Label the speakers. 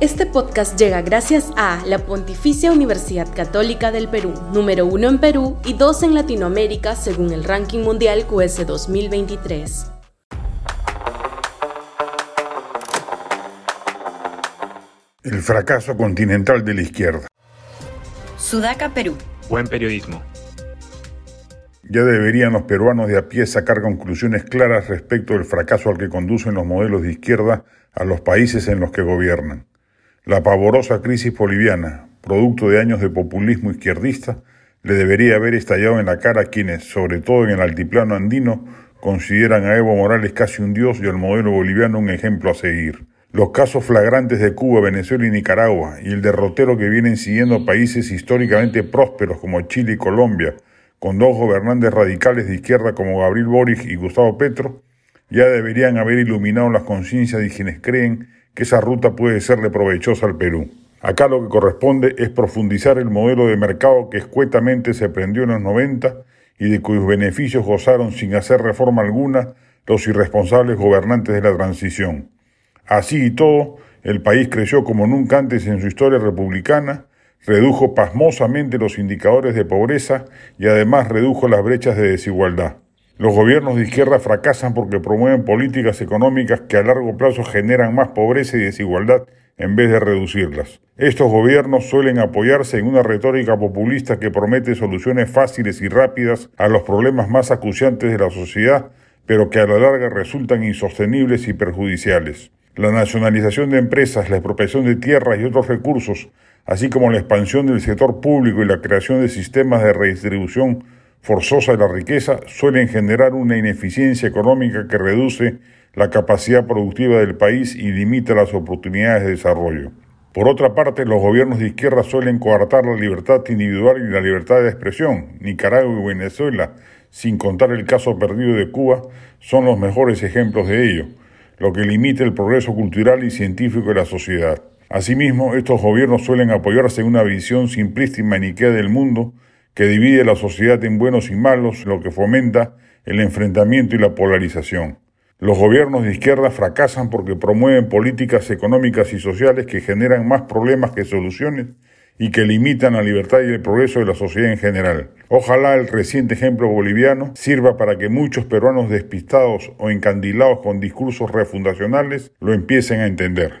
Speaker 1: Este podcast llega gracias a la Pontificia Universidad Católica del Perú, número uno en Perú y dos en Latinoamérica según el ranking mundial QS 2023.
Speaker 2: El fracaso continental de la izquierda.
Speaker 3: Sudaca, Perú.
Speaker 4: Buen periodismo.
Speaker 2: Ya deberían los peruanos de a pie sacar conclusiones claras respecto del fracaso al que conducen los modelos de izquierda a los países en los que gobiernan. La pavorosa crisis boliviana, producto de años de populismo izquierdista, le debería haber estallado en la cara a quienes, sobre todo en el altiplano andino, consideran a Evo Morales casi un dios y al modelo boliviano un ejemplo a seguir. Los casos flagrantes de Cuba, Venezuela y Nicaragua y el derrotero que vienen siguiendo países históricamente prósperos como Chile y Colombia, con dos gobernantes radicales de izquierda como Gabriel Boric y Gustavo Petro, ya deberían haber iluminado las conciencias de quienes creen que esa ruta puede serle provechosa al Perú. Acá lo que corresponde es profundizar el modelo de mercado que escuetamente se prendió en los 90 y de cuyos beneficios gozaron sin hacer reforma alguna los irresponsables gobernantes de la transición. Así y todo, el país creció como nunca antes en su historia republicana, redujo pasmosamente los indicadores de pobreza y además redujo las brechas de desigualdad. Los gobiernos de izquierda fracasan porque promueven políticas económicas que a largo plazo generan más pobreza y desigualdad en vez de reducirlas. Estos gobiernos suelen apoyarse en una retórica populista que promete soluciones fáciles y rápidas a los problemas más acuciantes de la sociedad, pero que a la larga resultan insostenibles y perjudiciales. La nacionalización de empresas, la expropiación de tierras y otros recursos, así como la expansión del sector público y la creación de sistemas de redistribución forzosa de la riqueza suelen generar una ineficiencia económica que reduce la capacidad productiva del país y limita las oportunidades de desarrollo. Por otra parte, los gobiernos de izquierda suelen coartar la libertad individual y la libertad de expresión. Nicaragua y Venezuela, sin contar el caso perdido de Cuba, son los mejores ejemplos de ello, lo que limita el progreso cultural y científico de la sociedad. Asimismo, estos gobiernos suelen apoyarse en una visión simplista y maniquea del mundo que divide la sociedad en buenos y malos, lo que fomenta el enfrentamiento y la polarización. Los gobiernos de izquierda fracasan porque promueven políticas económicas y sociales que generan más problemas que soluciones y que limitan la libertad y el progreso de la sociedad en general. Ojalá el reciente ejemplo boliviano sirva para que muchos peruanos despistados o encandilados con discursos refundacionales lo empiecen a entender.